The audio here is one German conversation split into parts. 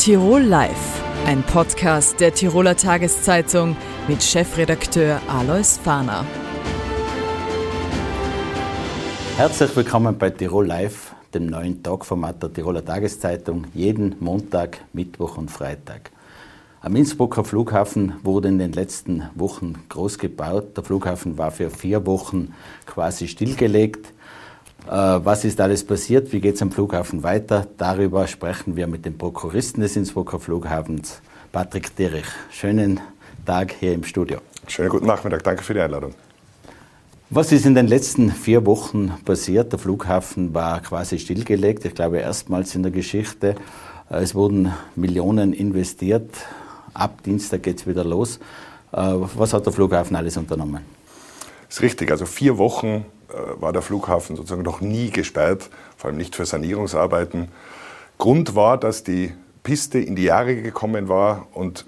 Tirol Live, ein Podcast der Tiroler Tageszeitung mit Chefredakteur Alois Fahner. Herzlich willkommen bei Tirol Live, dem neuen Talkformat der Tiroler Tageszeitung, jeden Montag, Mittwoch und Freitag. Am Innsbrucker Flughafen wurde in den letzten Wochen groß gebaut. Der Flughafen war für vier Wochen quasi stillgelegt. Äh, was ist alles passiert? Wie geht es am Flughafen weiter? Darüber sprechen wir mit dem Prokuristen des Innsbrucker Flughafens, Patrick Dirich. Schönen Tag hier im Studio. Schönen guten Nachmittag. Danke für die Einladung. Was ist in den letzten vier Wochen passiert? Der Flughafen war quasi stillgelegt. Ich glaube, erstmals in der Geschichte. Äh, es wurden Millionen investiert. Ab Dienstag geht es wieder los. Äh, was hat der Flughafen alles unternommen? Das ist richtig. Also vier Wochen war der Flughafen sozusagen noch nie gesperrt, vor allem nicht für Sanierungsarbeiten. Grund war, dass die Piste in die Jahre gekommen war und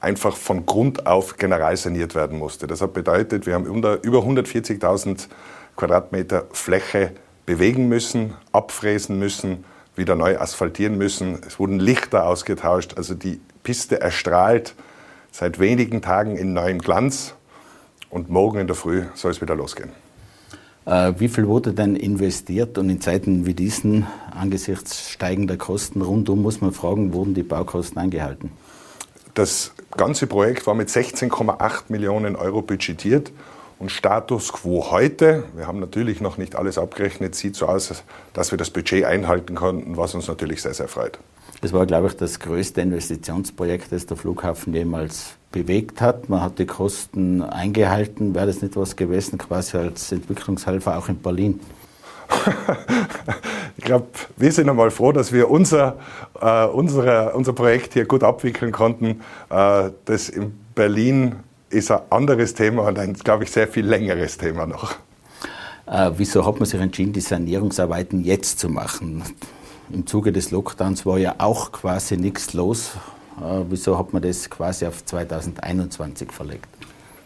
einfach von Grund auf general saniert werden musste. Das hat bedeutet, wir haben über 140.000 Quadratmeter Fläche bewegen müssen, abfräsen müssen, wieder neu asphaltieren müssen. Es wurden Lichter ausgetauscht. Also die Piste erstrahlt seit wenigen Tagen in neuem Glanz und morgen in der Früh soll es wieder losgehen. Äh, wie viel wurde denn investiert und in Zeiten wie diesen, angesichts steigender Kosten rundum, muss man fragen, wurden die Baukosten eingehalten? Das ganze Projekt war mit 16,8 Millionen Euro budgetiert und Status quo heute, wir haben natürlich noch nicht alles abgerechnet, sieht so aus, dass wir das Budget einhalten konnten, was uns natürlich sehr, sehr freut. Das war, glaube ich, das größte Investitionsprojekt, das der Flughafen jemals bewegt hat. Man hat die Kosten eingehalten. Wäre das nicht was gewesen, quasi als Entwicklungshelfer auch in Berlin? ich glaube, wir sind einmal froh, dass wir unser, äh, unsere, unser Projekt hier gut abwickeln konnten. Äh, das in Berlin ist ein anderes Thema und ein, glaube ich, sehr viel längeres Thema noch. Äh, wieso hat man sich entschieden, die Sanierungsarbeiten jetzt zu machen? Im Zuge des Lockdowns war ja auch quasi nichts los. Äh, wieso hat man das quasi auf 2021 verlegt?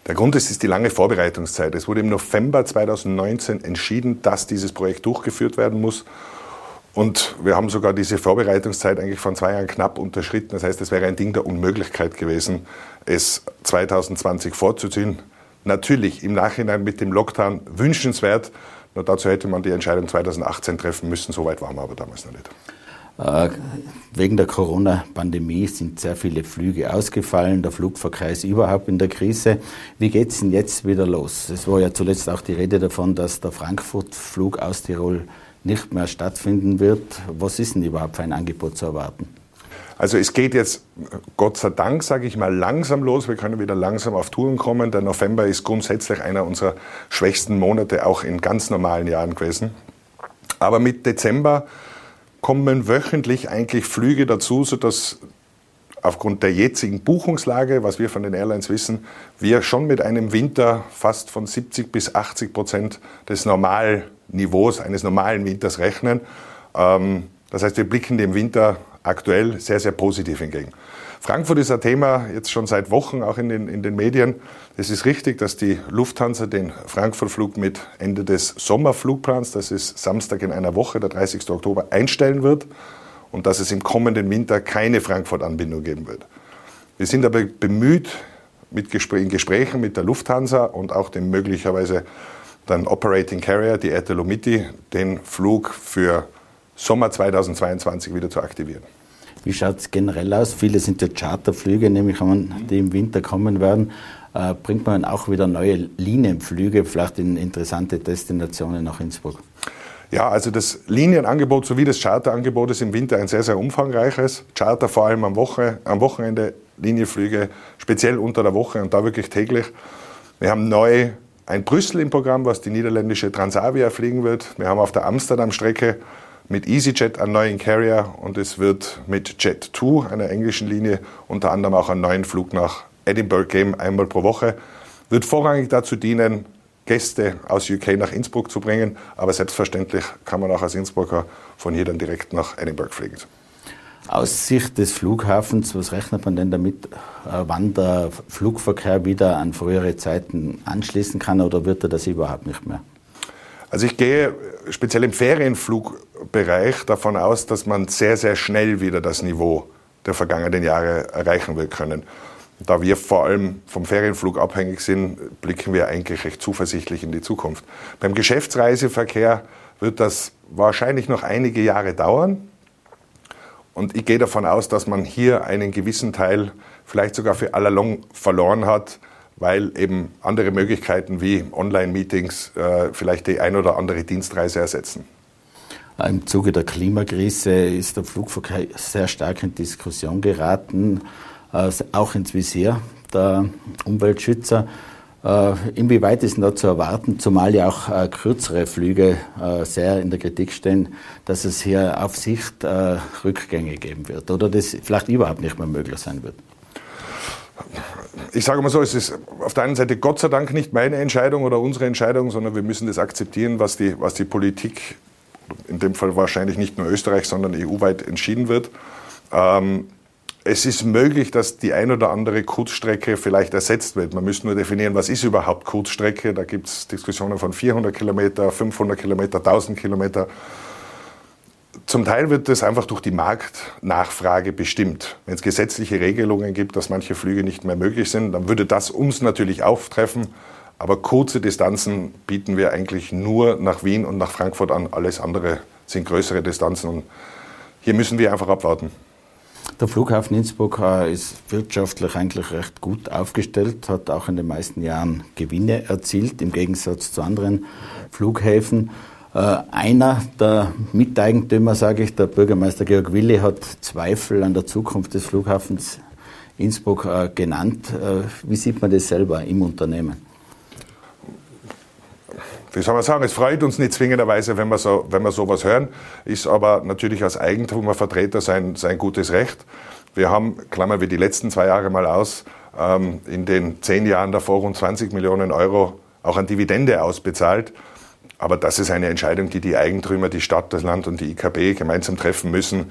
Der Grund ist, ist die lange Vorbereitungszeit. Es wurde im November 2019 entschieden, dass dieses Projekt durchgeführt werden muss. Und wir haben sogar diese Vorbereitungszeit eigentlich von zwei Jahren knapp unterschritten. Das heißt, es wäre ein Ding der Unmöglichkeit gewesen, es 2020 vorzuziehen. Natürlich im Nachhinein mit dem Lockdown wünschenswert. Nur dazu hätte man die Entscheidung 2018 treffen müssen. So weit waren wir aber damals noch nicht. Äh, wegen der Corona-Pandemie sind sehr viele Flüge ausgefallen. Der Flugverkehr ist überhaupt in der Krise. Wie geht es denn jetzt wieder los? Es war ja zuletzt auch die Rede davon, dass der Frankfurt-Flug aus Tirol nicht mehr stattfinden wird. Was ist denn überhaupt für ein Angebot zu erwarten? Also es geht jetzt, Gott sei Dank, sage ich mal, langsam los. Wir können wieder langsam auf Touren kommen. Der November ist grundsätzlich einer unserer schwächsten Monate, auch in ganz normalen Jahren gewesen. Aber mit Dezember kommen wöchentlich eigentlich Flüge dazu, sodass aufgrund der jetzigen Buchungslage, was wir von den Airlines wissen, wir schon mit einem Winter fast von 70 bis 80 Prozent des Normalniveaus eines normalen Winters rechnen. Ähm, das heißt, wir blicken dem Winter aktuell sehr, sehr positiv entgegen. Frankfurt ist ein Thema jetzt schon seit Wochen auch in den, in den Medien. Es ist richtig, dass die Lufthansa den Frankfurt-Flug mit Ende des Sommerflugplans, das ist Samstag in einer Woche, der 30. Oktober, einstellen wird und dass es im kommenden Winter keine Frankfurt-Anbindung geben wird. Wir sind aber bemüht, mit Gespr in Gesprächen mit der Lufthansa und auch dem möglicherweise dann Operating Carrier, die Ertelomiti, den Flug für Sommer 2022 wieder zu aktivieren. Wie schaut es generell aus? Viele sind ja Charterflüge, nämlich an, die im Winter kommen werden. Äh, bringt man auch wieder neue Linienflüge, vielleicht in interessante Destinationen nach Innsbruck? Ja, also das Linienangebot sowie das Charterangebot ist im Winter ein sehr, sehr umfangreiches. Charter vor allem am, Woche, am Wochenende, Linienflüge speziell unter der Woche und da wirklich täglich. Wir haben neu ein Brüssel im Programm, was die niederländische Transavia fliegen wird. Wir haben auf der Amsterdam-Strecke mit EasyJet einen neuen Carrier und es wird mit Jet2, einer englischen Linie, unter anderem auch einen neuen Flug nach Edinburgh geben, einmal pro Woche. Wird vorrangig dazu dienen, Gäste aus UK nach Innsbruck zu bringen, aber selbstverständlich kann man auch als Innsbrucker von hier dann direkt nach Edinburgh fliegen. Aus Sicht des Flughafens, was rechnet man denn damit, äh, wann der Flugverkehr wieder an frühere Zeiten anschließen kann oder wird er das überhaupt nicht mehr? Also ich gehe speziell im Ferienflugbereich davon aus, dass man sehr, sehr schnell wieder das Niveau der vergangenen Jahre erreichen wir können. Da wir vor allem vom Ferienflug abhängig sind, blicken wir eigentlich recht zuversichtlich in die Zukunft. Beim Geschäftsreiseverkehr wird das wahrscheinlich noch einige Jahre dauern. Und ich gehe davon aus, dass man hier einen gewissen Teil vielleicht sogar für allalong verloren hat, weil eben andere Möglichkeiten wie Online-Meetings äh, vielleicht die ein oder andere Dienstreise ersetzen. Im Zuge der Klimakrise ist der Flugverkehr sehr stark in Diskussion geraten, äh, auch ins Visier der Umweltschützer. Äh, inwieweit ist da zu erwarten, zumal ja auch äh, kürzere Flüge äh, sehr in der Kritik stehen, dass es hier auf Sicht äh, Rückgänge geben wird oder das vielleicht überhaupt nicht mehr möglich sein wird? Ich sage mal so, es ist auf der einen Seite Gott sei Dank nicht meine Entscheidung oder unsere Entscheidung, sondern wir müssen das akzeptieren, was die, was die Politik, in dem Fall wahrscheinlich nicht nur Österreich, sondern EU-weit entschieden wird. Ähm, es ist möglich, dass die ein oder andere Kurzstrecke vielleicht ersetzt wird. Man müsste nur definieren, was ist überhaupt Kurzstrecke. Da gibt es Diskussionen von 400 Kilometer, 500 Kilometer, 1000 Kilometer. Zum Teil wird das einfach durch die Marktnachfrage bestimmt. Wenn es gesetzliche Regelungen gibt, dass manche Flüge nicht mehr möglich sind, dann würde das uns natürlich auftreffen. Aber kurze Distanzen bieten wir eigentlich nur nach Wien und nach Frankfurt an. Alles andere sind größere Distanzen. Und hier müssen wir einfach abwarten. Der Flughafen Innsbruck äh, ist wirtschaftlich eigentlich recht gut aufgestellt, hat auch in den meisten Jahren Gewinne erzielt, im Gegensatz zu anderen Flughäfen. Äh, einer der Miteigentümer, sage ich, der Bürgermeister Georg Willi, hat Zweifel an der Zukunft des Flughafens Innsbruck äh, genannt. Wie sieht man das selber im Unternehmen? wie soll man sagen, es freut uns nicht zwingenderweise, wenn wir, so, wenn wir sowas hören, ist aber natürlich als Eigentümervertreter sein, sein gutes Recht. Wir haben, klammern wir die letzten zwei Jahre mal aus, ähm, in den zehn Jahren davor rund 20 Millionen Euro auch an Dividende ausbezahlt. Aber das ist eine Entscheidung, die die Eigentümer, die Stadt, das Land und die IKB gemeinsam treffen müssen.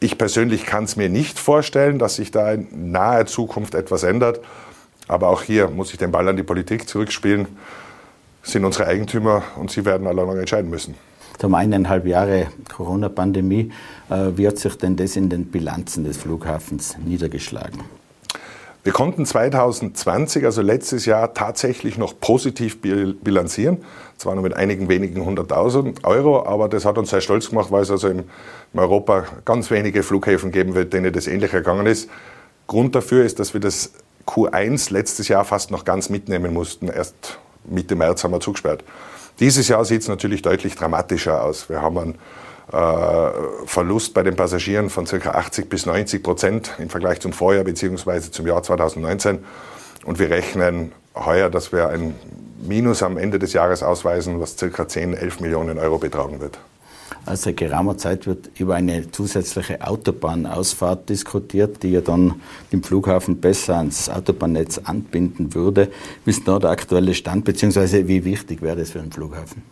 Ich persönlich kann es mir nicht vorstellen, dass sich da in naher Zukunft etwas ändert. Aber auch hier muss ich den Ball an die Politik zurückspielen sind unsere Eigentümer und sie werden alle noch entscheiden müssen. Um eineinhalb Jahre Corona-Pandemie, äh, wie hat sich denn das in den Bilanzen des Flughafens niedergeschlagen? Wir konnten 2020, also letztes Jahr, tatsächlich noch positiv bilanzieren. Zwar nur mit einigen wenigen hunderttausend Euro, aber das hat uns sehr stolz gemacht, weil es also in Europa ganz wenige Flughäfen geben wird, denen das ähnlich ergangen ist. Grund dafür ist, dass wir das Q1 letztes Jahr fast noch ganz mitnehmen mussten. Erst Mitte März haben wir zugesperrt. Dieses Jahr sieht es natürlich deutlich dramatischer aus. Wir haben einen Verlust bei den Passagieren von ca. 80 bis 90 Prozent im Vergleich zum Vorjahr bzw. zum Jahr 2019. Und wir rechnen heuer, dass wir ein Minus am Ende des Jahres ausweisen, was ca. 10, 11 Millionen Euro betragen wird. Also seit geraumer Zeit wird über eine zusätzliche Autobahnausfahrt diskutiert, die ja dann den Flughafen besser ans Autobahnnetz anbinden würde. Wie ist da der aktuelle Stand, beziehungsweise wie wichtig wäre das für einen Flughafen?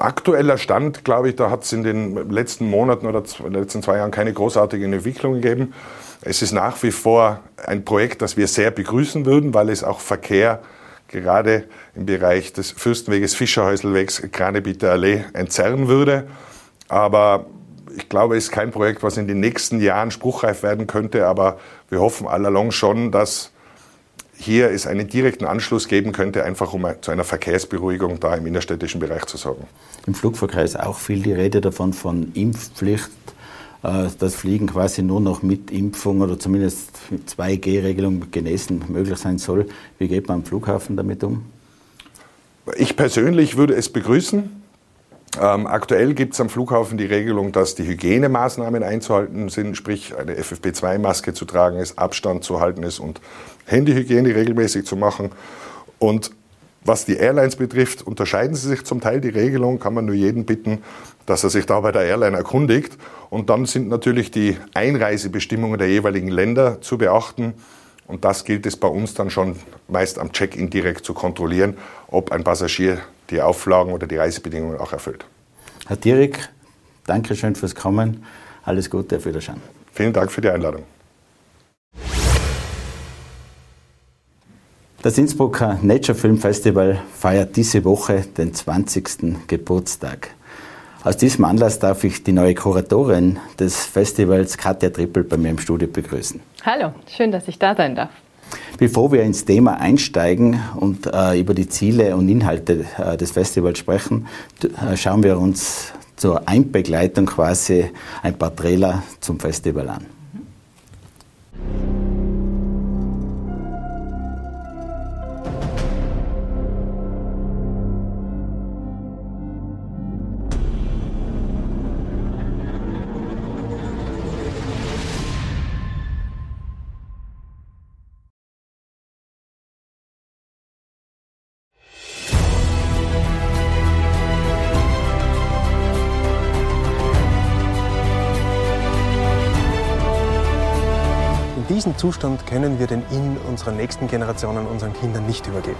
Aktueller Stand, glaube ich, da hat es in den letzten Monaten oder in den letzten zwei Jahren keine großartigen Entwicklungen gegeben. Es ist nach wie vor ein Projekt, das wir sehr begrüßen würden, weil es auch Verkehr gerade im Bereich des Fürstenweges Fischerhäuselwegs Kranebieter Allee entzerren würde. Aber ich glaube, es ist kein Projekt, was in den nächsten Jahren spruchreif werden könnte. Aber wir hoffen allalong schon, dass hier es einen direkten Anschluss geben könnte, einfach um zu einer Verkehrsberuhigung da im innerstädtischen Bereich zu sorgen. Im Flugverkehr ist auch viel die Rede davon von Impfpflicht äh, das Fliegen quasi nur noch mit Impfung oder zumindest mit 2G-Regelung genesen möglich sein soll. Wie geht man am Flughafen damit um? Ich persönlich würde es begrüßen. Ähm, aktuell gibt es am Flughafen die Regelung, dass die Hygienemaßnahmen einzuhalten sind, sprich eine FFP2-Maske zu tragen ist, Abstand zu halten ist und Handyhygiene regelmäßig zu machen. Und was die Airlines betrifft, unterscheiden sie sich zum Teil die Regelung, kann man nur jeden bitten, dass er sich da bei der Airline erkundigt. Und dann sind natürlich die Einreisebestimmungen der jeweiligen Länder zu beachten. Und das gilt es bei uns dann schon meist am Check-in direkt zu kontrollieren, ob ein Passagier die Auflagen oder die Reisebedingungen auch erfüllt. Herr Dierig, danke schön fürs Kommen. Alles Gute, auf Wiedersehen. Vielen Dank für die Einladung. Das Innsbrucker Nature Film Festival feiert diese Woche den 20. Geburtstag. Aus diesem Anlass darf ich die neue Kuratorin des Festivals, Katja Trippel, bei mir im Studio begrüßen. Hallo, schön, dass ich da sein darf. Bevor wir ins Thema einsteigen und äh, über die Ziele und Inhalte äh, des Festivals sprechen, äh, schauen wir uns zur Einbegleitung quasi ein paar Trailer zum Festival an. Diesen Zustand können wir den Inn unserer nächsten Generationen, unseren Kindern nicht übergeben.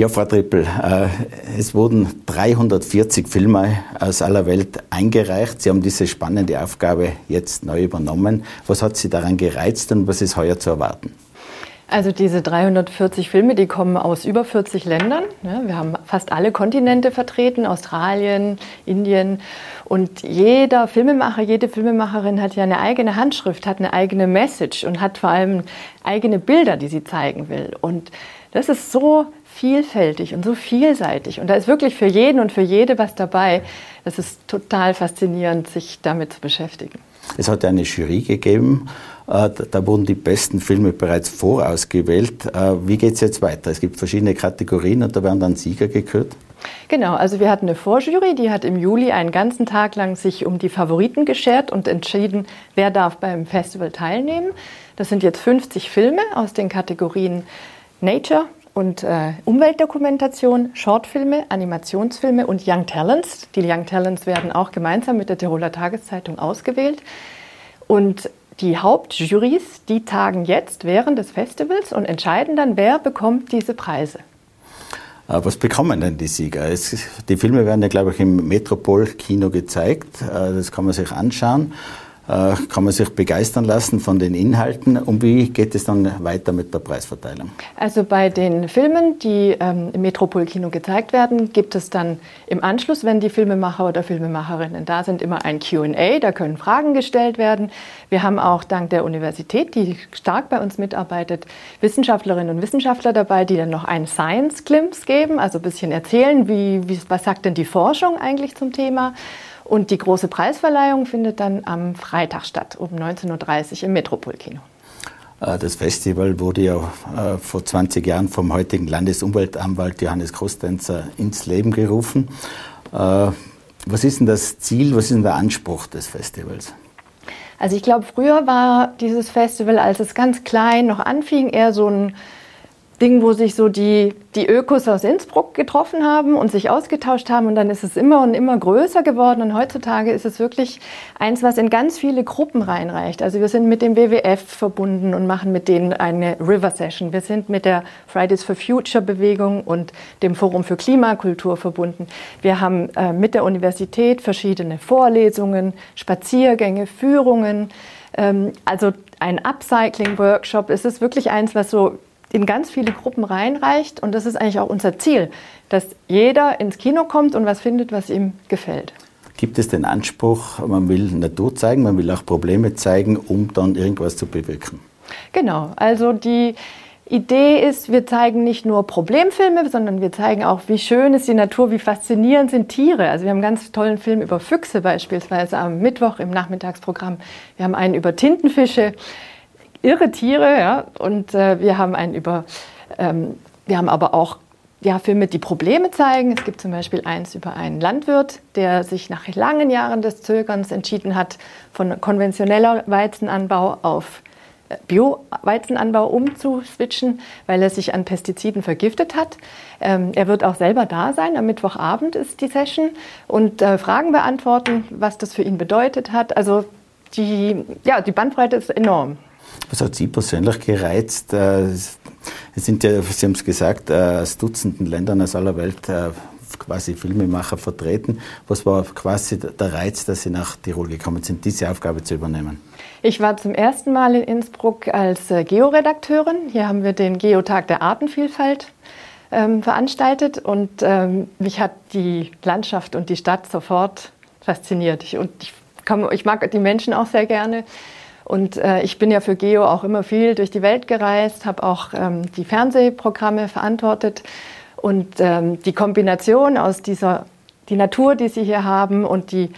Ja, Frau Trippel, äh, es wurden 340 Filme aus aller Welt eingereicht. Sie haben diese spannende Aufgabe jetzt neu übernommen. Was hat Sie daran gereizt und was ist heuer zu erwarten? Also diese 340 Filme, die kommen aus über 40 Ländern. Wir haben fast alle Kontinente vertreten, Australien, Indien. Und jeder Filmemacher, jede Filmemacherin hat ja eine eigene Handschrift, hat eine eigene Message und hat vor allem eigene Bilder, die sie zeigen will. Und das ist so vielfältig und so vielseitig. Und da ist wirklich für jeden und für jede was dabei. Das ist total faszinierend, sich damit zu beschäftigen. Es hat eine Jury gegeben, äh, da wurden die besten Filme bereits vorausgewählt. Äh, wie geht es jetzt weiter? Es gibt verschiedene Kategorien und da werden dann Sieger gekürt. Genau, also wir hatten eine Vorjury, die hat im Juli einen ganzen Tag lang sich um die Favoriten geschert und entschieden, wer darf beim Festival teilnehmen. Das sind jetzt 50 Filme aus den Kategorien Nature, und äh, Umweltdokumentation, Shortfilme, Animationsfilme und Young Talents. Die Young Talents werden auch gemeinsam mit der Tiroler Tageszeitung ausgewählt. Und die Hauptjurys, die tagen jetzt während des Festivals und entscheiden dann, wer bekommt diese Preise. Äh, was bekommen denn die Sieger? Es, die Filme werden ja, glaube ich, im Metropol-Kino gezeigt. Äh, das kann man sich anschauen. Äh, kann man sich begeistern lassen von den Inhalten. Und wie geht es dann weiter mit der Preisverteilung? Also bei den Filmen, die ähm, im Metropolkino gezeigt werden, gibt es dann im Anschluss, wenn die Filmemacher oder Filmemacherinnen da sind, immer ein QA. Da können Fragen gestellt werden. Wir haben auch dank der Universität, die stark bei uns mitarbeitet, Wissenschaftlerinnen und Wissenschaftler dabei, die dann noch einen Science Glimpse geben, also ein bisschen erzählen, wie, wie, was sagt denn die Forschung eigentlich zum Thema. Und die große Preisverleihung findet dann am Freitag statt, um 19.30 Uhr im Metropolkino. Äh, das Festival wurde ja äh, vor 20 Jahren vom heutigen Landesumweltanwalt Johannes Kostenzer ins Leben gerufen. Äh, was ist denn das Ziel, was ist denn der Anspruch des Festivals? Also ich glaube, früher war dieses Festival, als es ganz klein noch anfing, eher so ein Ding, wo sich so die, die Ökos aus Innsbruck getroffen haben und sich ausgetauscht haben und dann ist es immer und immer größer geworden und heutzutage ist es wirklich eins, was in ganz viele Gruppen reinreicht. Also wir sind mit dem WWF verbunden und machen mit denen eine River Session. Wir sind mit der Fridays for Future Bewegung und dem Forum für Klimakultur verbunden. Wir haben äh, mit der Universität verschiedene Vorlesungen, Spaziergänge, Führungen. Ähm, also ein Upcycling-Workshop. Es ist wirklich eins, was so in ganz viele Gruppen reinreicht. Und das ist eigentlich auch unser Ziel, dass jeder ins Kino kommt und was findet, was ihm gefällt. Gibt es den Anspruch, man will Natur zeigen, man will auch Probleme zeigen, um dann irgendwas zu bewirken? Genau, also die Idee ist, wir zeigen nicht nur Problemfilme, sondern wir zeigen auch, wie schön ist die Natur, wie faszinierend sind Tiere. Also wir haben einen ganz tollen Film über Füchse beispielsweise am Mittwoch im Nachmittagsprogramm. Wir haben einen über Tintenfische irre Tiere, ja, und äh, wir haben einen über, ähm, wir haben aber auch ja, Filme, die Probleme zeigen. Es gibt zum Beispiel eins über einen Landwirt, der sich nach langen Jahren des Zögerns entschieden hat, von konventioneller Weizenanbau auf Bio-Weizenanbau umzuswitchen, weil er sich an Pestiziden vergiftet hat. Ähm, er wird auch selber da sein. Am Mittwochabend ist die Session und äh, Fragen beantworten, was das für ihn bedeutet hat. Also die, ja, die Bandbreite ist enorm. Was hat Sie persönlich gereizt? Äh, es sind ja, Sie haben es gesagt, äh, aus Dutzenden Ländern aus aller Welt äh, quasi Filmemacher vertreten. Was war quasi der Reiz, dass Sie nach Tirol gekommen sind, diese Aufgabe zu übernehmen? Ich war zum ersten Mal in Innsbruck als Georedakteurin. Hier haben wir den Geotag der Artenvielfalt ähm, veranstaltet und ähm, mich hat die Landschaft und die Stadt sofort fasziniert. Ich, und ich, komm, ich mag die Menschen auch sehr gerne. Und äh, ich bin ja für Geo auch immer viel durch die Welt gereist, habe auch ähm, die Fernsehprogramme verantwortet. Und ähm, die Kombination aus dieser, die Natur, die Sie hier haben und die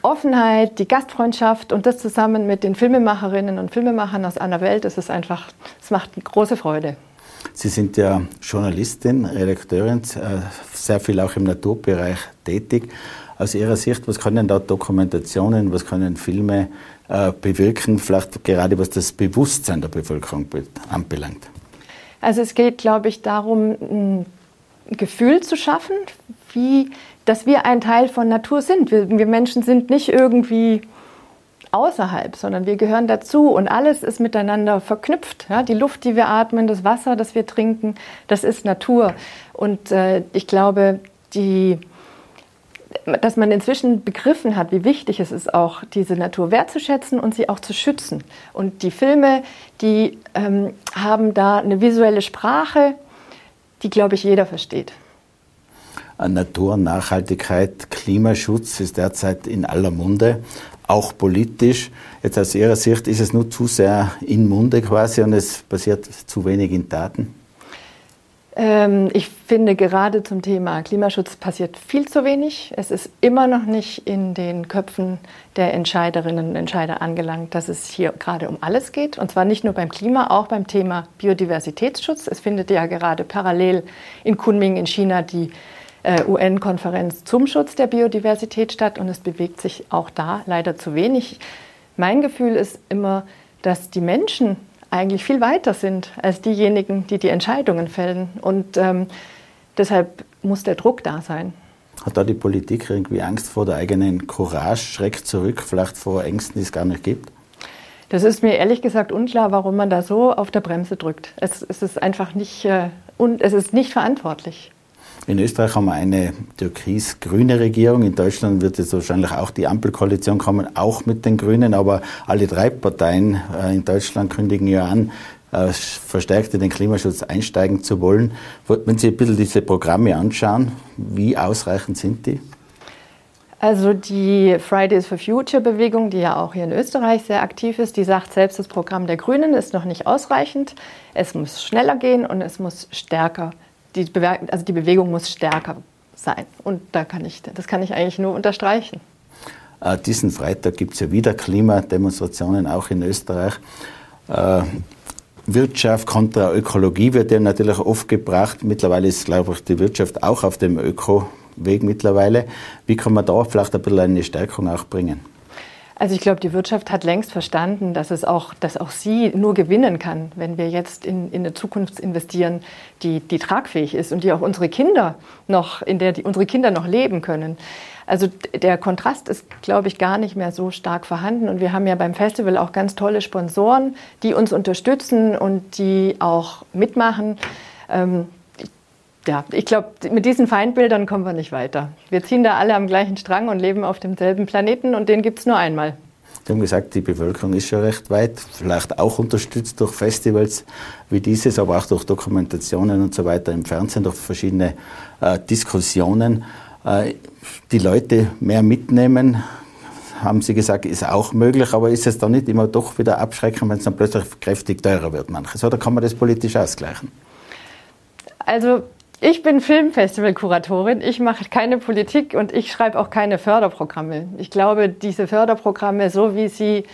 Offenheit, die Gastfreundschaft und das zusammen mit den Filmemacherinnen und Filmemachern aus aller Welt, das ist einfach, es macht große Freude. Sie sind ja Journalistin, Redakteurin, äh, sehr viel auch im Naturbereich tätig. Aus Ihrer Sicht, was können da Dokumentationen, was können Filme bewirken, vielleicht gerade was das Bewusstsein der Bevölkerung anbelangt? Also es geht, glaube ich, darum, ein Gefühl zu schaffen, wie, dass wir ein Teil von Natur sind. Wir, wir Menschen sind nicht irgendwie außerhalb, sondern wir gehören dazu und alles ist miteinander verknüpft. Ja, die Luft, die wir atmen, das Wasser, das wir trinken, das ist Natur. Und äh, ich glaube, die dass man inzwischen begriffen hat, wie wichtig es ist, auch diese Natur wertzuschätzen und sie auch zu schützen. Und die Filme, die ähm, haben da eine visuelle Sprache, die, glaube ich, jeder versteht. Natur, Nachhaltigkeit, Klimaschutz ist derzeit in aller Munde, auch politisch. Jetzt aus Ihrer Sicht ist es nur zu sehr in Munde quasi und es passiert zu wenig in Taten? Ähm, ich finde gerade zum Thema Klimaschutz passiert viel zu wenig. Es ist immer noch nicht in den Köpfen der Entscheiderinnen und Entscheider angelangt, dass es hier gerade um alles geht. Und zwar nicht nur beim Klima, auch beim Thema Biodiversitätsschutz. Es findet ja gerade parallel in Kunming in China die äh, UN-Konferenz zum Schutz der Biodiversität statt und es bewegt sich auch da leider zu wenig. Mein Gefühl ist immer, dass die Menschen eigentlich viel weiter sind als diejenigen, die die Entscheidungen fällen. Und ähm, deshalb muss der Druck da sein. Hat da die Politik irgendwie Angst vor der eigenen Courage, schreckt zurück, vielleicht vor Ängsten, die es gar nicht gibt? Das ist mir ehrlich gesagt unklar, warum man da so auf der Bremse drückt. Es, es ist einfach nicht, äh, und es ist nicht verantwortlich. In Österreich haben wir eine türkis-grüne Regierung. In Deutschland wird jetzt wahrscheinlich auch die Ampelkoalition kommen, auch mit den Grünen. Aber alle drei Parteien äh, in Deutschland kündigen ja an, äh, verstärkt in den Klimaschutz einsteigen zu wollen. Wenn Sie ein bisschen diese Programme anschauen, wie ausreichend sind die? Also die Fridays for Future Bewegung, die ja auch hier in Österreich sehr aktiv ist, die sagt selbst, das Programm der Grünen ist noch nicht ausreichend. Es muss schneller gehen und es muss stärker die, Bewe also die Bewegung muss stärker sein. Und da kann ich, das kann ich eigentlich nur unterstreichen. Äh, diesen Freitag gibt es ja wieder Klimademonstrationen, auch in Österreich. Äh, Wirtschaft kontra Ökologie wird ja natürlich oft gebracht. Mittlerweile ist, glaube ich, die Wirtschaft auch auf dem Öko-Weg mittlerweile. Wie kann man da vielleicht ein bisschen eine Stärkung auch bringen? Also ich glaube, die Wirtschaft hat längst verstanden, dass es auch, dass auch sie nur gewinnen kann, wenn wir jetzt in, in eine Zukunft investieren, die, die tragfähig ist und die auch unsere Kinder noch, in der die, unsere Kinder noch leben können. Also der Kontrast ist, glaube ich, gar nicht mehr so stark vorhanden. Und wir haben ja beim Festival auch ganz tolle Sponsoren, die uns unterstützen und die auch mitmachen. Ähm, ja, ich glaube, mit diesen Feindbildern kommen wir nicht weiter. Wir ziehen da alle am gleichen Strang und leben auf demselben Planeten und den gibt es nur einmal. Sie haben gesagt, die Bevölkerung ist schon recht weit, vielleicht auch unterstützt durch Festivals wie dieses, aber auch durch Dokumentationen und so weiter im Fernsehen, durch verschiedene äh, Diskussionen. Äh, die Leute mehr mitnehmen, haben Sie gesagt, ist auch möglich, aber ist es dann nicht immer doch wieder abschreckend, wenn es dann plötzlich kräftig teurer wird manches? Oder kann man das politisch ausgleichen? Also ich bin Filmfestival-Kuratorin, ich mache keine Politik und ich schreibe auch keine Förderprogramme. Ich glaube, diese Förderprogramme, so wie sie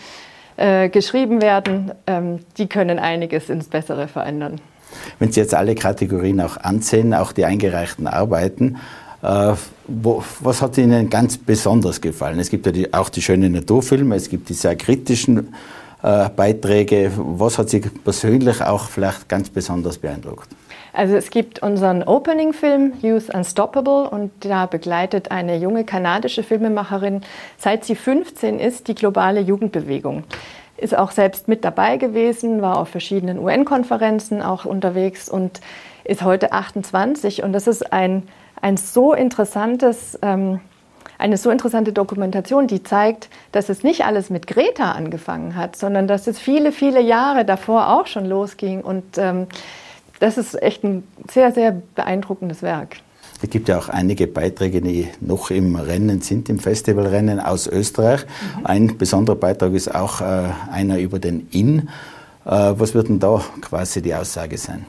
äh, geschrieben werden, ähm, die können einiges ins Bessere verändern. Wenn Sie jetzt alle Kategorien auch ansehen, auch die eingereichten Arbeiten, äh, wo, was hat Ihnen ganz besonders gefallen? Es gibt ja die, auch die schönen Naturfilme, es gibt die sehr kritischen äh, Beiträge. Was hat Sie persönlich auch vielleicht ganz besonders beeindruckt? Also es gibt unseren Opening-Film Youth Unstoppable und da begleitet eine junge kanadische Filmemacherin, seit sie 15 ist, die globale Jugendbewegung. Ist auch selbst mit dabei gewesen, war auf verschiedenen UN-Konferenzen auch unterwegs und ist heute 28. Und das ist ein, ein so interessantes, ähm, eine so interessante Dokumentation, die zeigt, dass es nicht alles mit Greta angefangen hat, sondern dass es viele, viele Jahre davor auch schon losging und ähm, das ist echt ein sehr, sehr beeindruckendes Werk. Es gibt ja auch einige Beiträge, die noch im Rennen sind, im Festivalrennen aus Österreich. Mhm. Ein besonderer Beitrag ist auch äh, einer über den Inn. Äh, was wird denn da quasi die Aussage sein?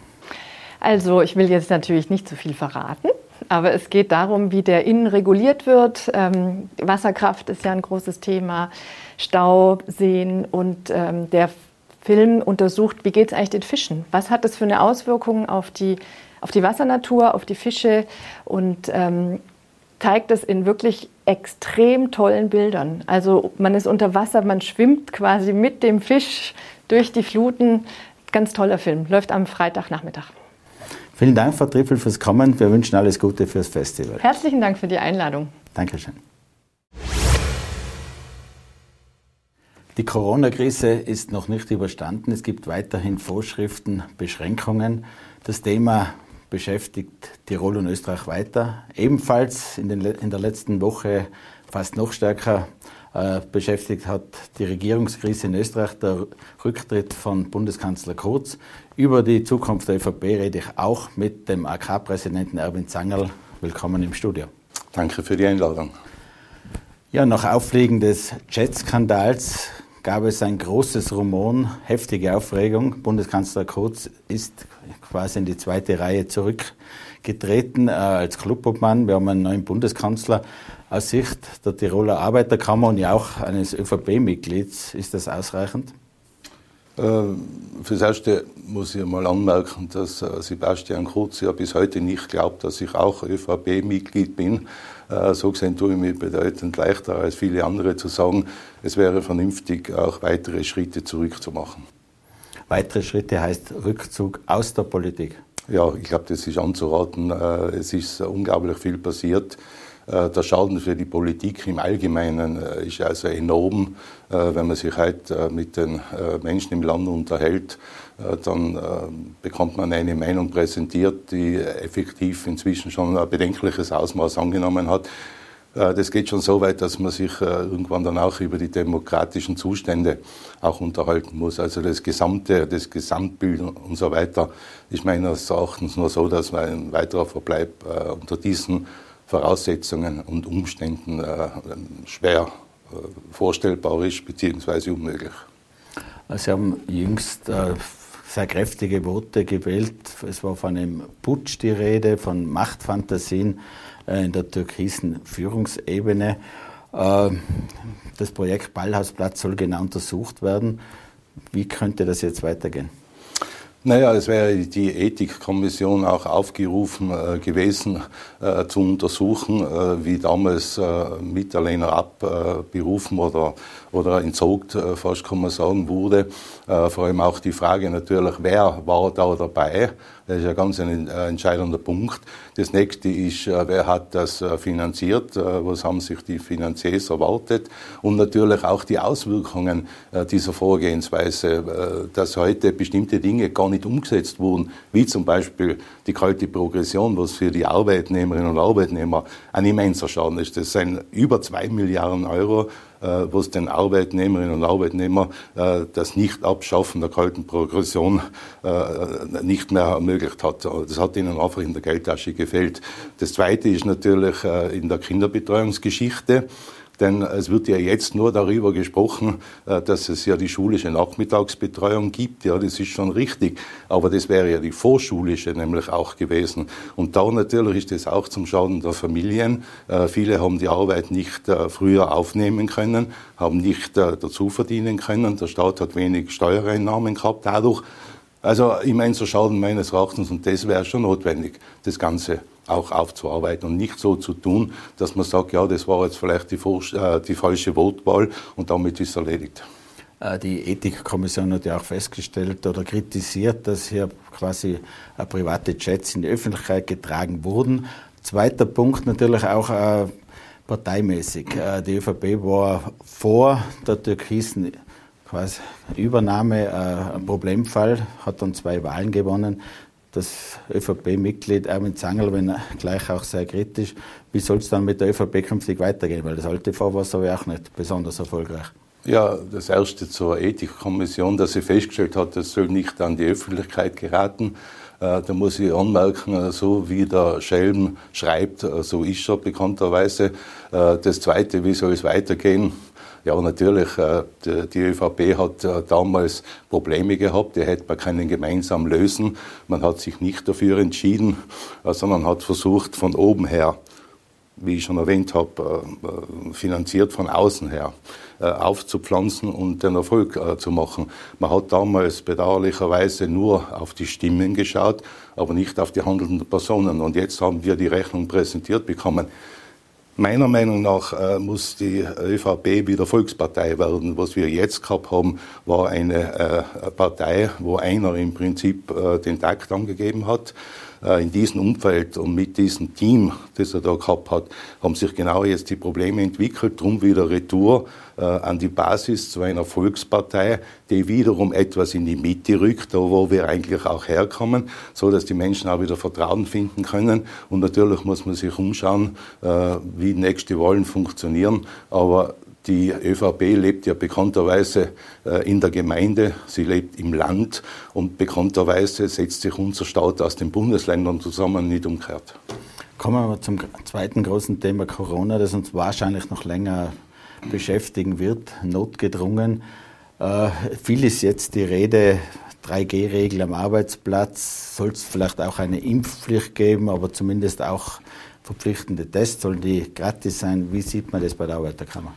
Also ich will jetzt natürlich nicht zu viel verraten, aber es geht darum, wie der Inn reguliert wird. Ähm, Wasserkraft ist ja ein großes Thema, Stauseen und ähm, der Film untersucht, wie geht es eigentlich den Fischen? Was hat das für eine Auswirkung auf die, auf die Wassernatur, auf die Fische? Und ähm, zeigt es in wirklich extrem tollen Bildern. Also man ist unter Wasser, man schwimmt quasi mit dem Fisch durch die Fluten. Ganz toller Film, läuft am Freitagnachmittag. Vielen Dank, Frau Trippel, fürs Kommen. Wir wünschen alles Gute fürs Festival. Herzlichen Dank für die Einladung. Dankeschön. Die Corona-Krise ist noch nicht überstanden. Es gibt weiterhin Vorschriften, Beschränkungen. Das Thema beschäftigt Tirol und Österreich weiter. Ebenfalls in, den, in der letzten Woche fast noch stärker äh, beschäftigt hat die Regierungskrise in Österreich, der Rücktritt von Bundeskanzler Kurz. Über die Zukunft der ÖVP rede ich auch mit dem AK-Präsidenten Erwin Zangerl. Willkommen im Studio. Danke für die Einladung. Ja, nach Auffliegen des Jet-Skandals gab es ein großes Rumon, heftige Aufregung. Bundeskanzler Kurz ist quasi in die zweite Reihe zurückgetreten äh, als Clubobmann. Wir haben einen neuen Bundeskanzler. Aus Sicht der Tiroler Arbeiterkammer und ja auch eines ÖVP-Mitglieds, ist das ausreichend? Äh, fürs Erste muss ich mal anmerken, dass äh, Sebastian Kurz ja bis heute nicht glaubt, dass ich auch ÖVP-Mitglied bin. Äh, so gesehen tue ich mir bedeutend leichter als viele andere zu sagen, es wäre vernünftig, auch weitere Schritte zurückzumachen. Weitere Schritte heißt Rückzug aus der Politik? Ja, ich glaube, das ist anzuraten. Äh, es ist unglaublich viel passiert. Äh, der Schaden für die Politik im Allgemeinen ist also enorm. Wenn man sich heute mit den Menschen im Land unterhält, dann bekommt man eine Meinung präsentiert, die effektiv inzwischen schon ein bedenkliches Ausmaß angenommen hat. Äh, das geht schon so weit, dass man sich äh, irgendwann dann auch über die demokratischen Zustände auch unterhalten muss. Also das gesamte, das Gesamtbild und so weiter ist meines Erachtens nur so, dass ein weiterer Verbleib äh, unter diesen Voraussetzungen und Umständen schwer vorstellbar ist, beziehungsweise unmöglich. Sie haben jüngst sehr kräftige Worte gewählt. Es war von einem Putsch die Rede, von Machtfantasien. Äh, in der türkisen Führungsebene. Äh, das Projekt Ballhausplatz soll genau untersucht werden. Wie könnte das jetzt weitergehen? Naja, es wäre die Ethikkommission auch aufgerufen äh, gewesen, äh, zu untersuchen, äh, wie damals äh, Mitterlehner abberufen oder, oder entzogt, fast kann man sagen, wurde. vor allem auch die Frage natürlich, wer war da dabei? Das ist ja ganz ein entscheidender Punkt. Das nächste ist, äh, wer hat das äh, finanziert, äh, was haben sich die Finanziers erwartet und natürlich auch die Auswirkungen dieser Vorgehensweise, dass heute bestimmte Dinge gar nicht umgesetzt wurden, wie zum Beispiel die kalte Progression, was für die Arbeitnehmerinnen und Arbeitnehmer ein immenser Schaden ist. Das sind über zwei Milliarden Euro, was den Arbeitnehmerinnen und Arbeitnehmern das Nicht-Abschaffen der kalten Progression nicht mehr ermöglicht hat. Das hat ihnen einfach in der Geldtasche gefällt. Das Zweite ist natürlich äh, in der Kinderbetreuungsgeschichte. Denn es wird ja jetzt nur darüber gesprochen, äh, dass es ja die schulische Nachmittagsbetreuung gibt. Ja, das ist schon richtig. Aber das wäre ja die vorschulische nämlich auch gewesen. Und da natürlich ist das auch zum Schaden der Familien. Äh, viele haben die Arbeit nicht früher aufnehmen können, haben nicht dazu verdienen können. Der Staat hat wenig Steuereinnahmen gehabt dadurch. Also immenser Schaden meines Erachtens und das wäre schon notwendig, das Ganze auch aufzuarbeiten und nicht so zu tun, dass man sagt, ja, das war jetzt vielleicht die, äh, die falsche Wortwahl und damit ist erledigt. Äh, die Ethikkommission hat ja auch festgestellt oder kritisiert, dass hier quasi äh, private Jets in die Öffentlichkeit getragen wurden. Zweiter Punkt natürlich auch äh, parteimäßig. Die ÖVP war vor der türkisen Übernahme ein Problemfall, hat dann zwei Wahlen gewonnen. Das ÖVP-Mitglied Erwin Zangel, wenn er gleich auch sehr kritisch, wie soll es dann mit der ÖVP künftig weitergehen? Weil das alte Vorwasser war auch nicht besonders erfolgreich. Ja, das erste zur Ethikkommission, dass sie festgestellt hat, das soll nicht an die Öffentlichkeit geraten. Äh, da muss ich anmerken, äh, so wie der Schelm schreibt, äh, so ist er bekannterweise. Das zweite, wie soll es weitergehen? Ja, natürlich, die ÖVP hat damals Probleme gehabt, die hätte man können gemeinsam lösen. Man hat sich nicht dafür entschieden, sondern hat versucht, von oben her wie ich schon erwähnt habe, finanziert von außen her. Äh, aufzupflanzen und den Erfolg äh, zu machen. Man hat damals bedauerlicherweise nur auf die Stimmen geschaut, aber nicht auf die handelnden Personen. Und jetzt haben wir die Rechnung präsentiert bekommen. Meiner Meinung nach äh, muss die ÖVP wieder Volkspartei werden. Was wir jetzt gehabt haben, war eine äh, Partei, wo einer im Prinzip äh, den Takt angegeben hat. In diesem Umfeld und mit diesem Team, das er da gehabt hat, haben sich genau jetzt die Probleme entwickelt. Drum wieder Retour an die Basis zu einer Volkspartei, die wiederum etwas in die Mitte rückt, da wo wir eigentlich auch herkommen, so dass die Menschen auch wieder Vertrauen finden können. Und natürlich muss man sich umschauen, äh, wie nächste Wahlen funktionieren. Aber die ÖVP lebt ja bekannterweise äh, in der Gemeinde, sie lebt im Land und bekannterweise setzt sich unser Staat aus den Bundesländern zusammen, nicht umgekehrt. Kommen wir zum zweiten großen Thema Corona, das uns wahrscheinlich noch länger beschäftigen wird, notgedrungen. Äh, viel ist jetzt die Rede, 3G-Regel am Arbeitsplatz, soll es vielleicht auch eine Impfpflicht geben, aber zumindest auch verpflichtende Tests, sollen die gratis sein? Wie sieht man das bei der Arbeiterkammer?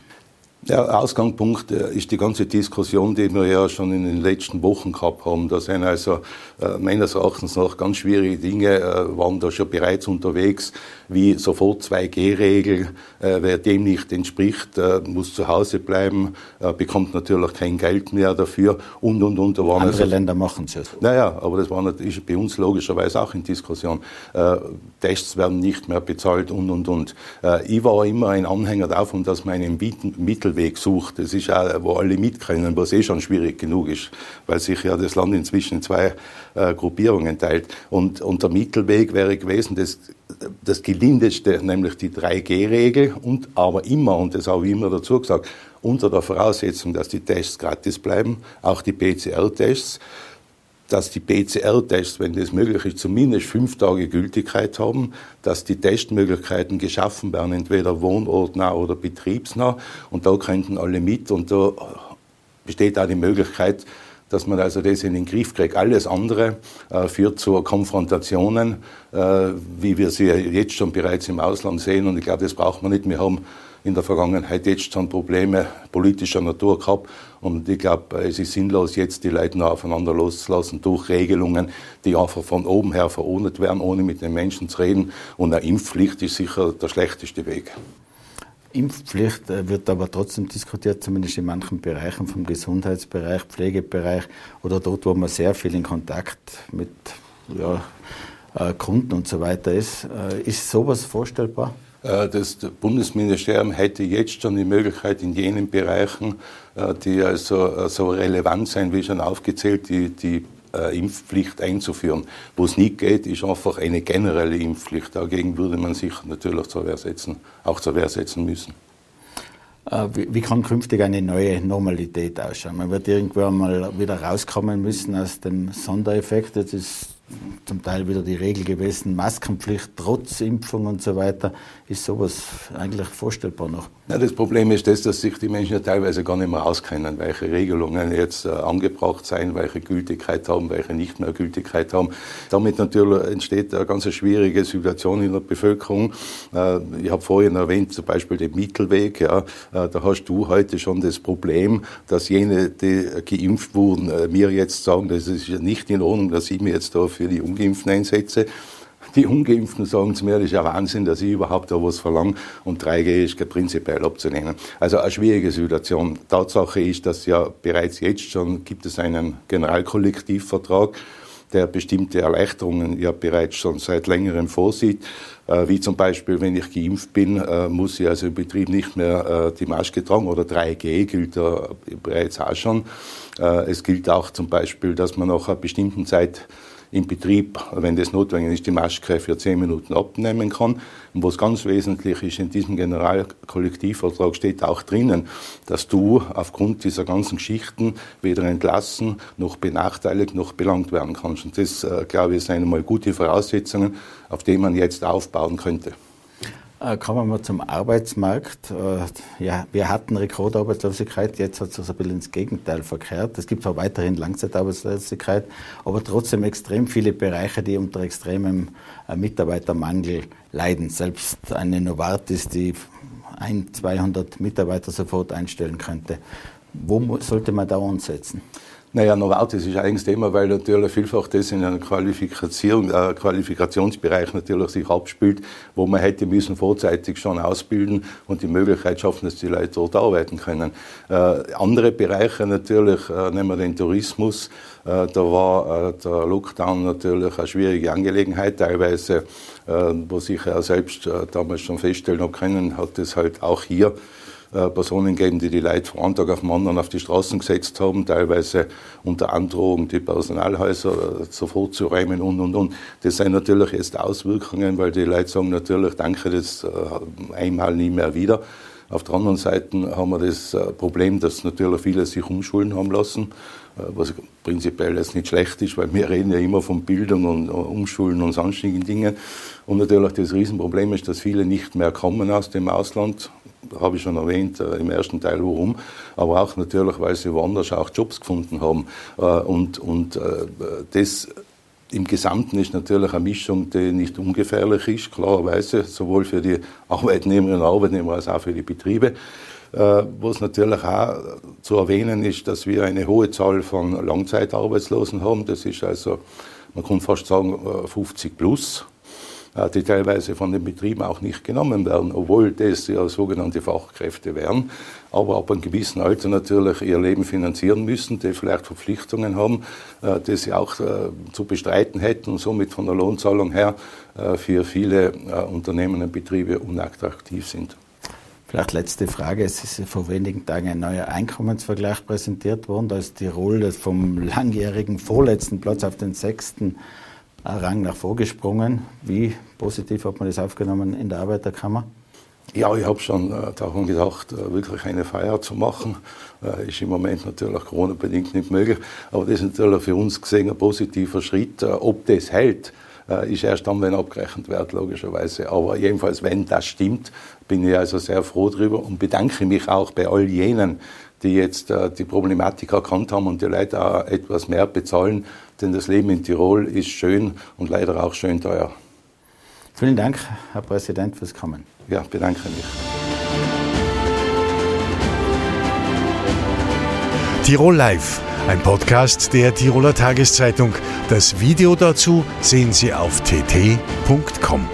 Der Ausgangspunkt äh, ist die ganze Diskussion, die wir ja schon in den letzten Wochen gehabt haben. Da sind also äh, meines Erachtens noch ganz schwierige Dinge, äh, waren da schon bereits unterwegs, wie sofort 2G-Regel. Äh, wer dem nicht entspricht, äh, muss zu Hause bleiben, äh, bekommt natürlich kein Geld mehr dafür und, und, und. Da waren Andere also, Länder machen es ja so. Naja, aber das war natürlich bei uns logischerweise auch in Diskussion. Tests werden nicht mehr bezahlt und, und, und. ich war immer ein Anhänger davon, dass man einen Mittelweg sucht. Das ist auch, wo alle mitkennen, was eh schon schwierig genug ist, weil sich ja das Land inzwischen in zwei Gruppierungen teilt. Und, und der Mittelweg wäre gewesen, das, das gelindeste, nämlich die 3G-Regel und aber immer, und das habe ich immer dazu gesagt, unter der Voraussetzung, dass die Tests gratis bleiben, auch die PCR-Tests, dass die PCR-Tests, wenn das möglich ist, zumindest fünf Tage Gültigkeit haben, dass die Testmöglichkeiten geschaffen werden, entweder wohnortnah oder betriebsnah, und da könnten alle mit, und da besteht auch die Möglichkeit, dass man also das in den Griff kriegt. Alles andere äh, führt zu Konfrontationen, äh, wie wir sie jetzt schon bereits im Ausland sehen. Und ich glaube, das braucht man nicht. Wir haben in der Vergangenheit jetzt schon Probleme politischer Natur gehabt. Und ich glaube, es ist sinnlos, jetzt die Leute noch aufeinander loszulassen durch Regelungen, die einfach von oben her verordnet werden, ohne mit den Menschen zu reden. Und eine Impfpflicht ist sicher der schlechteste Weg. Impfpflicht äh, wird aber trotzdem diskutiert, zumindest in manchen Bereichen vom Gesundheitsbereich, Pflegebereich oder dort, wo man sehr viel in Kontakt mit ja, äh, Kunden und so weiter ist. Äh, ist sowas vorstellbar? Das Bundesministerium hätte jetzt schon die Möglichkeit, in jenen Bereichen, die also so relevant sind, wie schon aufgezählt, die, die äh, Impfpflicht einzuführen. Wo es nicht geht, ist einfach eine generelle Impfpflicht. Dagegen würde man sich natürlich zur Wehr setzen, auch zur Wehr setzen müssen. Äh, wie, kann künftig eine neue Normalität ausschauen? Man wird irgendwann mal wieder rauskommen müssen aus dem Sondereffekt. Das ist zum Teil wieder die Regel gewesen, Maskenpflicht trotz Impfung und so weiter. Ist sowas eigentlich vorstellbar noch? Ja, das Problem ist das, dass sich die Menschen ja teilweise gar nicht mehr auskennen, welche Regelungen jetzt äh, angebracht sein, welche Gültigkeit haben, welche nicht mehr Gültigkeit haben. Damit natürlich entsteht eine ganz schwierige Situation in der Bevölkerung. Äh, ich habe vorhin erwähnt, zum Beispiel den Mittelweg. Ja, äh, da hast du heute schon das Problem, dass jene, die geimpft wurden, äh, mir jetzt sagen, das ist nicht in Ordnung, dass ich mir jetzt da für die Ungeimpften einsetze Die Ungeimpften sagen zu mir, das ist ja Wahnsinn, dass ich überhaupt da was verlange und 3G ist prinzipiell abzulehnen. Also eine schwierige Situation. Tatsache ist, dass ja bereits jetzt schon gibt es einen Generalkollektivvertrag, der bestimmte Erleichterungen ja bereits schon seit längerem vorsieht. Äh, wie zum Beispiel, wenn ich geimpft bin, äh, muss ich also im Betrieb nicht mehr äh, die Maske tragen oder 3G gilt da bereits auch schon. Es gilt auch zum Beispiel, dass man nach einer bestimmten Zeit im Betrieb, wenn das notwendig ist, die Maske für zehn Minuten abnehmen kann. Und was ganz wesentlich ist, in diesem Generalkollektivvertrag steht auch drinnen, dass du aufgrund dieser ganzen Geschichten weder entlassen noch benachteiligt noch belangt werden kannst. Und das, glaube ich, sind einmal gute Voraussetzungen, auf denen man jetzt aufbauen könnte. Äh, kommen wir mal zum Arbeitsmarkt. Äh, ja, wir hatten Rekordarbeitslosigkeit, jetzt hat es ein bisschen ins Gegenteil verkehrt. Es gibt zwar weiterhin Langzeitarbeitslosigkeit, aber trotzdem extrem viele Bereiche, die unter extremem äh, Mitarbeitermangel leiden. Selbst eine Novartis, die ein, 200 Mitarbeiter sofort einstellen könnte. Wo sollte man da ansetzen? Naja, Novartis ist ein eigenes Thema, weil natürlich vielfach das in einem Qualifikation, äh, Qualifikationsbereich natürlich sich abspielt, wo man hätte müssen vorzeitig schon ausbilden und die Möglichkeit schaffen, dass die Leute dort arbeiten können. Äh, andere Bereiche natürlich, äh, nehmen wir den Tourismus, äh, da war äh, der Lockdown natürlich eine schwierige Angelegenheit, teilweise, äh, was ich ja selbst damals schon feststellen können, hat es halt auch hier äh, Personen geben, die die Leute von einem Tag auf den anderen auf die Straßen gesetzt haben, teilweise unter Androhung die Personalhäuser äh, sofort zu räumen und, und, und. Das sind natürlich jetzt Auswirkungen, weil die Leute sagen natürlich, danke, das äh, einmal nie mehr wieder. Auf der anderen Seite haben wir das Problem, dass natürlich viele sich umschulen haben lassen, was prinzipiell jetzt nicht schlecht ist, weil wir reden ja immer von Bildung und Umschulen und sonstigen Dingen. Und natürlich das Riesenproblem ist, dass viele nicht mehr kommen aus dem Ausland, habe ich schon erwähnt äh, im ersten Teil, warum, aber auch natürlich, weil sie woanders auch Jobs gefunden haben. Äh, und, und äh, das im Gesamten ist natürlich eine Mischung, die nicht ungefährlich ist, klarerweise, sowohl für die Arbeitnehmerinnen und Arbeitnehmer als auch für die Betriebe. Was natürlich auch zu erwähnen ist, dass wir eine hohe Zahl von Langzeitarbeitslosen haben. Das ist also, man kann fast sagen, 50 plus. Äh, die teilweise von den Betrieben auch nicht genommen werden, obwohl das ja sogenannte Fachkräfte wären, aber ab einem gewissen Alter natürlich ihr Leben finanzieren müssen, die vielleicht Verpflichtungen haben, äh, die sie auch äh, zu bestreiten hätten und somit von der Lohnzahlung her für viele Unternehmen und Betriebe unattraktiv sind. Vielleicht letzte Frage. Es ist vor wenigen Tagen ein neuer Einkommensvergleich präsentiert worden. Da ist Tirol vom langjährigen vorletzten Platz auf den sechsten Rang nach vorgesprungen. Wie positiv hat man das aufgenommen in der Arbeiterkammer? Ja, ich habe schon äh, daran gedacht, äh, wirklich eine Feier zu machen. Äh, ist im Moment natürlich Corona-bedingt nicht möglich, aber das ist natürlich für uns gesehen ein positiver Schritt. Äh, ob das hält, ist erst dann, wenn abgerechnet wird, logischerweise. Aber jedenfalls, wenn das stimmt, bin ich also sehr froh darüber und bedanke mich auch bei all jenen, die jetzt die Problematik erkannt haben und die Leute auch etwas mehr bezahlen, denn das Leben in Tirol ist schön und leider auch schön teuer. Vielen Dank, Herr Präsident, fürs Kommen. Ja, bedanke mich. Tirol Live, ein Podcast der Tiroler Tageszeitung. Das Video dazu sehen Sie auf tt.com.